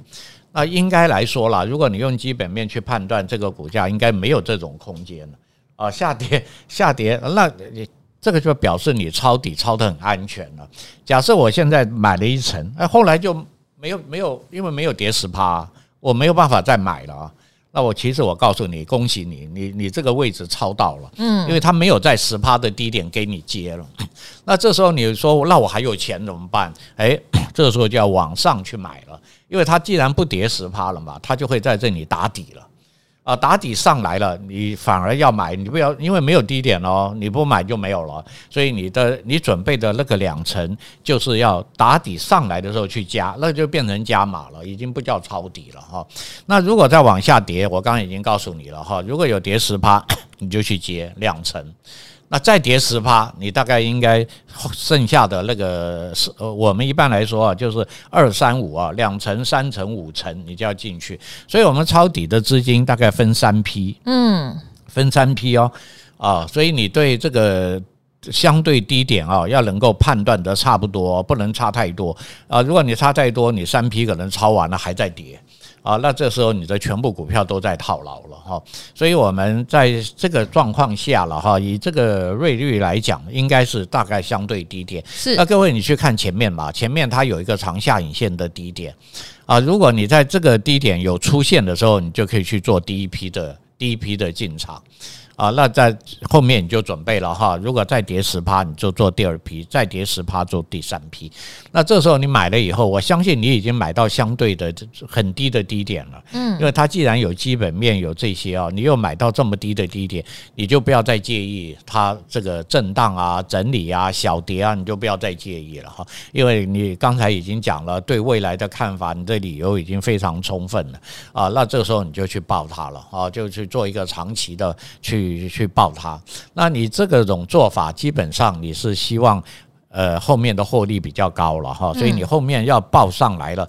那应该来说啦，如果你用基本面去判断这个股价，应该没有这种空间了啊，下跌下跌，那你这个就表示你抄底抄得很安全了。假设我现在买了一层，哎，后来就没有没有，因为没有跌十趴，我没有办法再买了啊。那我其实我告诉你，恭喜你，你你这个位置抄到了，嗯，因为它没有在十趴的低点给你接了。那这时候你说，那我还有钱怎么办？哎，这个时候就要往上去买了。因为它既然不跌十趴了嘛，它就会在这里打底了，啊，打底上来了，你反而要买，你不要，因为没有低点哦，你不买就没有了，所以你的你准备的那个两成就是要打底上来的时候去加，那就变成加码了，已经不叫抄底了哈。那如果再往下跌，我刚刚已经告诉你了哈，如果有跌十趴，你就去接两成。那再跌十趴，你大概应该剩下的那个是呃，我们一般来说啊，就是二三五啊，两层、三层、五层，你就要进去。所以我们抄底的资金大概分三批，嗯，分三批哦，啊，所以你对这个相对低点啊，要能够判断得差不多，不能差太多啊。如果你差太多，你三批可能抄完了还在跌。啊，那这时候你的全部股票都在套牢了哈。所以我们在这个状况下了哈，以这个瑞率来讲，应该是大概相对低点。是，那各位你去看前面吧，前面它有一个长下影线的低点啊，如果你在这个低点有出现的时候，你就可以去做第一批的第一批的进场。啊，那在后面你就准备了哈。如果再跌十趴，你就做第二批；再跌十趴，做第三批。那这时候你买了以后，我相信你已经买到相对的很低的低点了。嗯，因为它既然有基本面有这些啊，你又买到这么低的低点，你就不要再介意它这个震荡啊、整理啊、小跌啊，你就不要再介意了哈。因为你刚才已经讲了对未来的看法，你的理由已经非常充分了啊。那这个时候你就去抱它了啊，就去做一个长期的去。去去抱它，那你这个种做法，基本上你是希望，呃，后面的获利比较高了哈，所以你后面要报上来了。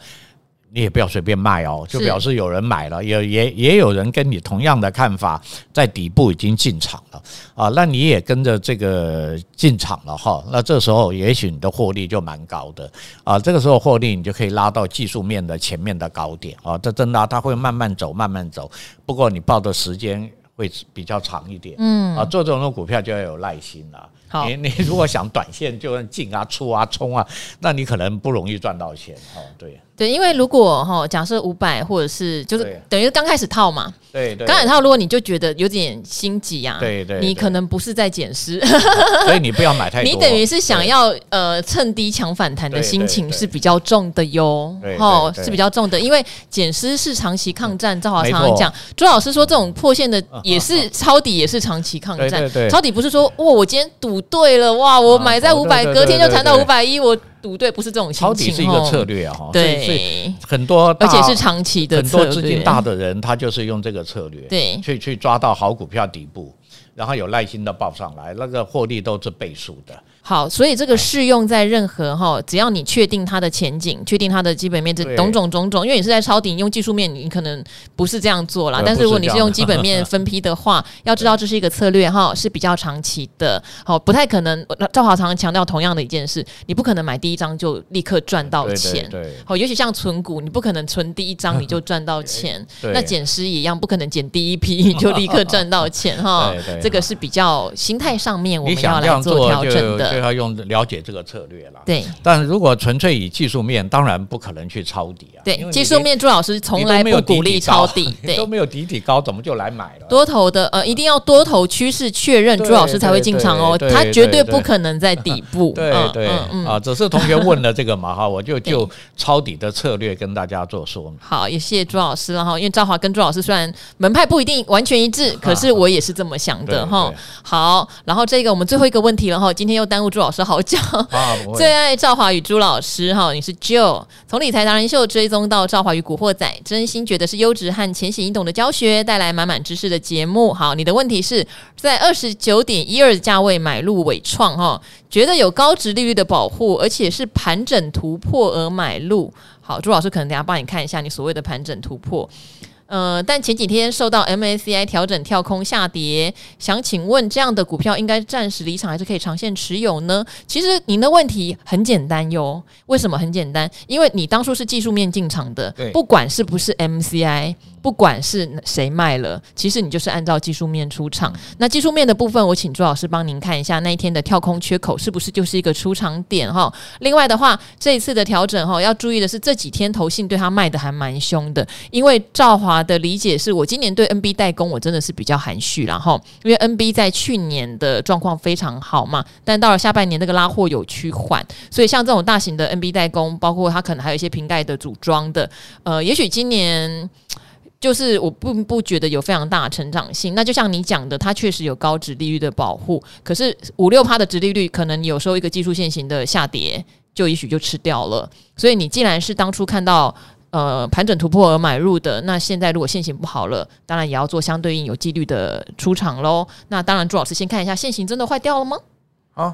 你也不要随便卖哦，就表示有人买了，也也也有人跟你同样的看法，在底部已经进场了。啊，那你也跟着这个进场了哈，那这时候也许你的获利就蛮高的。啊，这个时候获利你就可以拉到技术面的前面的高点。啊，这真的它会慢慢走，慢慢走，不过你报的时间会比较长一点，嗯啊，做这种股票就要有耐心了。好，你 你如果想短线就算进啊、出啊、冲啊，那你可能不容易赚到钱哦。对。对，因为如果哈，假设五百或者是就是等于刚开始套嘛，对对，刚开始套，如果你就觉得有点心急啊，对对，你可能不是在捡尸，所以你不要买太 多，你等于是想要呃趁低抢反弹的心情是比较重的哟，哦，是比较重的，因为减失是长期抗战，赵华常常讲，朱老师说这种破线的也是抄底，也是长期抗战，抄底不是说哇我今天赌对了哇，我买在五百，隔天就谈到五百一我。赌对不是这种心情，抄底是一个策略啊，对，所以很多而且是长期的，很多资金大的人他就是用这个策略，对，去去抓到好股票底部，然后有耐心的报上来，那个获利都是倍数的。好，所以这个适用在任何哈，只要你确定它的前景，确定它的基本面，这种种种种，因为你是在抄底，用技术面，你可能不是这样做啦。但是如果你是用基本面分批的话，要知道这是一个策略哈，是比较长期的。好，不太可能。赵华常常强调同样的一件事，你不可能买第一张就立刻赚到钱。对，好，尤其像存股，你不可能存第一张你就赚到钱。那捡尸也一样，不可能减第一批你就立刻赚到钱哈。这个是比较心态上面我们要来做调整的。要用了解这个策略了，对。但如果纯粹以技术面，当然不可能去抄底啊。对，技术面朱老师从来不鼓励抄底，对，都没有底底高，怎么就来买了？多头的呃，一定要多头趋势确认，朱老师才会进场哦。他绝对不可能在底部。对对啊，只是同学问了这个嘛哈，我就就抄底的策略跟大家做说明。好，也谢谢朱老师了哈，因为赵华跟朱老师虽然门派不一定完全一致，可是我也是这么想的哈。好，然后这个我们最后一个问题了哈，今天又耽误。朱老师好讲，最爱赵华与朱老师哈，你是 Joe，从理财达人秀追踪到赵华与古惑仔，真心觉得是优质和浅显易懂的教学，带来满满知识的节目。好，你的问题是在二十九点一二价位买入伟创哈，觉得有高值利率的保护，而且是盘整突破而买入。好，朱老师可能等下帮你看一下你所谓的盘整突破。呃，但前几天受到 MACI 调整跳空下跌，想请问这样的股票应该暂时离场还是可以长线持有呢？其实您的问题很简单哟，为什么很简单？因为你当初是技术面进场的，不管是不是 MSCI。不管是谁卖了，其实你就是按照技术面出场。那技术面的部分，我请朱老师帮您看一下那一天的跳空缺口是不是就是一个出场点哈。另外的话，这一次的调整哈，要注意的是这几天投信对他卖的还蛮凶的。因为赵华的理解是我今年对 NB 代工我真的是比较含蓄然后，因为 NB 在去年的状况非常好嘛，但到了下半年那个拉货有趋缓，所以像这种大型的 NB 代工，包括它可能还有一些瓶盖的组装的，呃，也许今年。就是我并不觉得有非常大的成长性，那就像你讲的，它确实有高值利率的保护，可是五六趴的值利率，可能有时候一个技术线型的下跌，就也许就吃掉了。所以你既然是当初看到呃盘整突破而买入的，那现在如果现行不好了，当然也要做相对应有纪律的出场喽。那当然，朱老师先看一下现行真的坏掉了吗？好，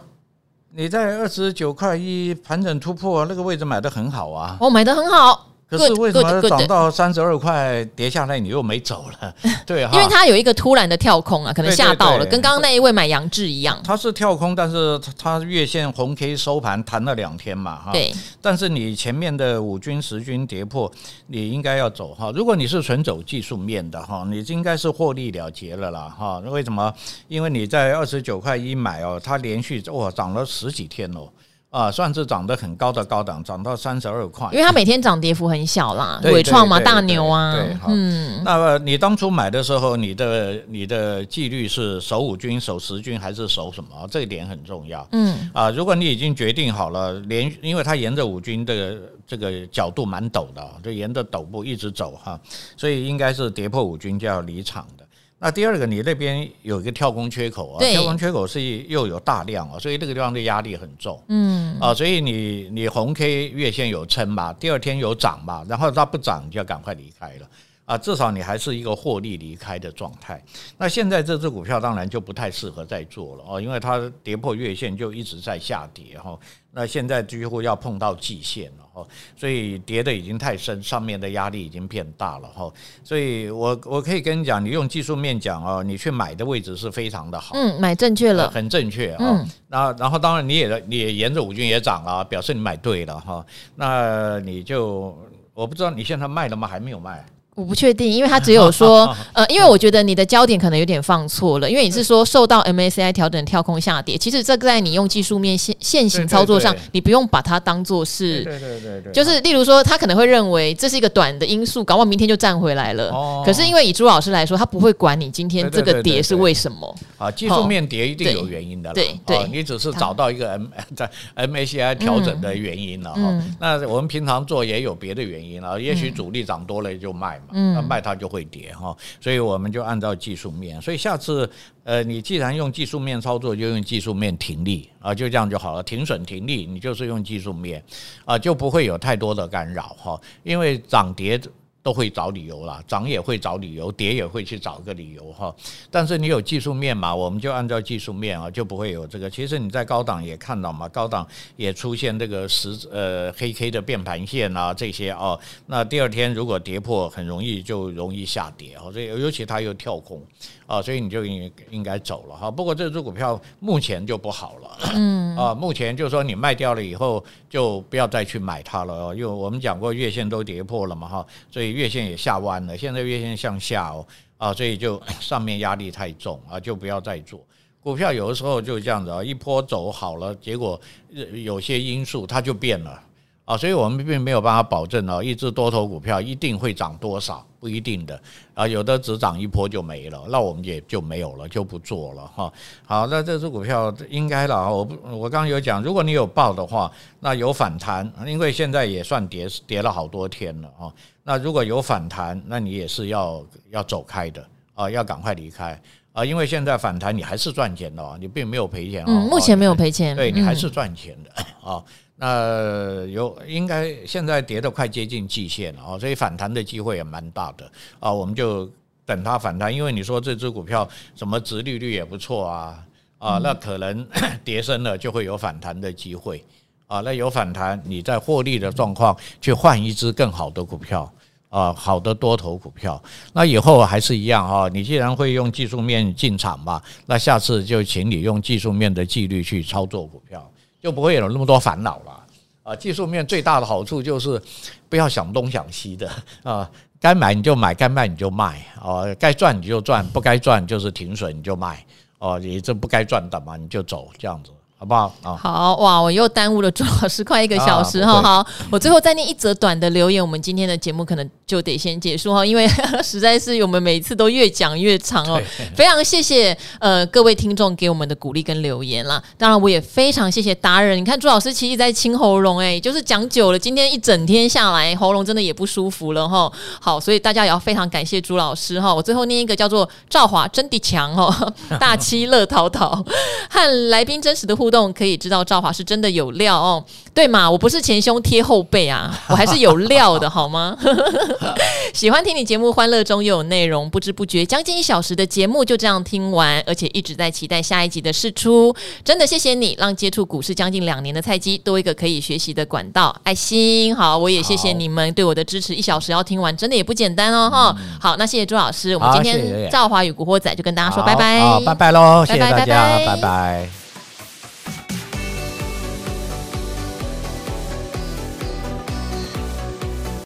你在二十九块一盘整突破那个位置买的很好啊，我买的很好。可是为什么涨到三十二块跌下来，你又没走了？对，因为它有一个突然的跳空啊，可能吓到了，跟刚刚那一位买杨志一样。它是跳空，但是它月线红 K 收盘弹了两天嘛，哈。对。但是你前面的五均十均跌破，你应该要走哈。如果你是纯走技术面的哈，你应该是获利了结了啦哈。为什么？因为你在二十九块一买哦，它连续哇涨了十几天哦。啊，算是涨得很高的高档，涨到三十二块。因为它每天涨跌幅很小啦，伟创嘛，大牛啊。对，嗯。那么你当初买的时候，你的你的纪律是守五均、守十均还是守什么？这一点很重要。嗯。啊，如果你已经决定好了，连因为它沿着五均的这个角度蛮陡的，就沿着陡部一直走哈，所以应该是跌破五均就要离场的。那第二个，你那边有一个跳空缺口啊，跳空缺口是又有大量啊，所以这个地方的压力很重。嗯。啊，所以你你红 K 月线有撑嘛，第二天有涨嘛，然后它不涨，你就要赶快离开了啊，至少你还是一个获利离开的状态。那现在这只股票当然就不太适合再做了哦，因为它跌破月线就一直在下跌哈。那现在几乎要碰到季线了哈，所以跌的已经太深，上面的压力已经变大了哈。所以我我可以跟你讲，你用技术面讲哦，你去买的位置是非常的好，嗯，买正确了，很正确啊。那然后当然你也你也沿着五均也涨了，表示你买对了哈。那你就我不知道你现在卖了吗？还没有卖。我不确定，因为他只有说，呃，因为我觉得你的焦点可能有点放错了，因为你是说受到 MSCI 调整跳空下跌，其实这个在你用技术面现现行操作上，你不用把它当做是，对对对对，就是例如说，他可能会认为这是一个短的因素，搞不好明天就站回来了。哦，可是因为以朱老师来说，他不会管你今天这个跌是为什么。啊，技术面跌一定有原因的，对对，你只是找到一个 M 在 MSCI 调整的原因了哈。那我们平常做也有别的原因了，也许主力涨多了就卖。嗯，那卖它就会跌哈，所以我们就按照技术面。所以下次，呃，你既然用技术面操作，就用技术面停利啊，就这样就好了。停损停利，你就是用技术面啊，就不会有太多的干扰哈，因为涨跌。都会找理由啦，涨也会找理由，跌也会去找个理由哈。但是你有技术面嘛，我们就按照技术面啊，就不会有这个。其实你在高档也看到嘛，高档也出现这个十呃黑 K 的变盘线啊这些哦。那第二天如果跌破，很容易就容易下跌哦。所以尤其它又跳空啊，所以你就应应该走了哈。不过这只股票目前就不好了，嗯啊，目前就是说你卖掉了以后就不要再去买它了，因为我们讲过月线都跌破了嘛哈，所以。月线也下弯了，现在月线向下哦，啊，所以就 上面压力太重啊，就不要再做股票。有的时候就这样子啊，一波走好了，结果有些因素它就变了。啊，所以我们并没有办法保证哦，一只多头股票一定会涨多少，不一定的啊，有的只涨一波就没了，那我们也就没有了，就不做了哈。好，那这只股票应该了，我不，我刚刚有讲，如果你有报的话，那有反弹，因为现在也算跌跌了好多天了啊。那如果有反弹，那你也是要要走开的啊，要赶快离开啊，因为现在反弹你还是赚钱的，你并没有赔钱啊。嗯，目前没有赔钱，对你还是赚钱的 啊。那有应该现在跌得快接近季线了啊，所以反弹的机会也蛮大的啊。我们就等它反弹，因为你说这只股票什么殖利率也不错啊啊，那可能 跌深了就会有反弹的机会啊。那有反弹，你在获利的状况去换一只更好的股票啊，好的多头股票。那以后还是一样哈，你既然会用技术面进场嘛，那下次就请你用技术面的纪律去操作股票。就不会有那么多烦恼了啊！技术面最大的好处就是不要想东想西的 啊，该买你就买，该卖你就卖啊，该赚你就赚，不该赚就是停损你就卖哦，你这不该赚的嘛你就走这样子。好不好啊？好哇！我又耽误了朱老师快一个小时哈。好，我最后再念一则短的留言，我们今天的节目可能就得先结束哈，因为实在是我们每次都越讲越长哦。非常谢谢呃各位听众给我们的鼓励跟留言啦。当然我也非常谢谢达人，你看朱老师其实在清喉咙哎，就是讲久了，今天一整天下来喉咙真的也不舒服了哈。好，所以大家也要非常感谢朱老师哈。我最后念一个叫做赵华真的强哦，大七乐淘淘和来宾真实的互动。可以知道赵华是真的有料哦，对嘛？我不是前胸贴后背啊，我还是有料的，好吗？喜欢听你节目，欢乐中又有内容，不知不觉将近一小时的节目就这样听完，而且一直在期待下一集的试出。真的谢谢你，让接触股市将近两年的菜鸡多一个可以学习的管道。爱心好，我也谢谢你们对我的支持，一小时要听完真的也不简单哦哈。嗯、好，那谢谢朱老师，我们今天赵华与古惑仔就跟大家说拜拜，好，拜拜喽，谢谢大家，拜拜。拜拜。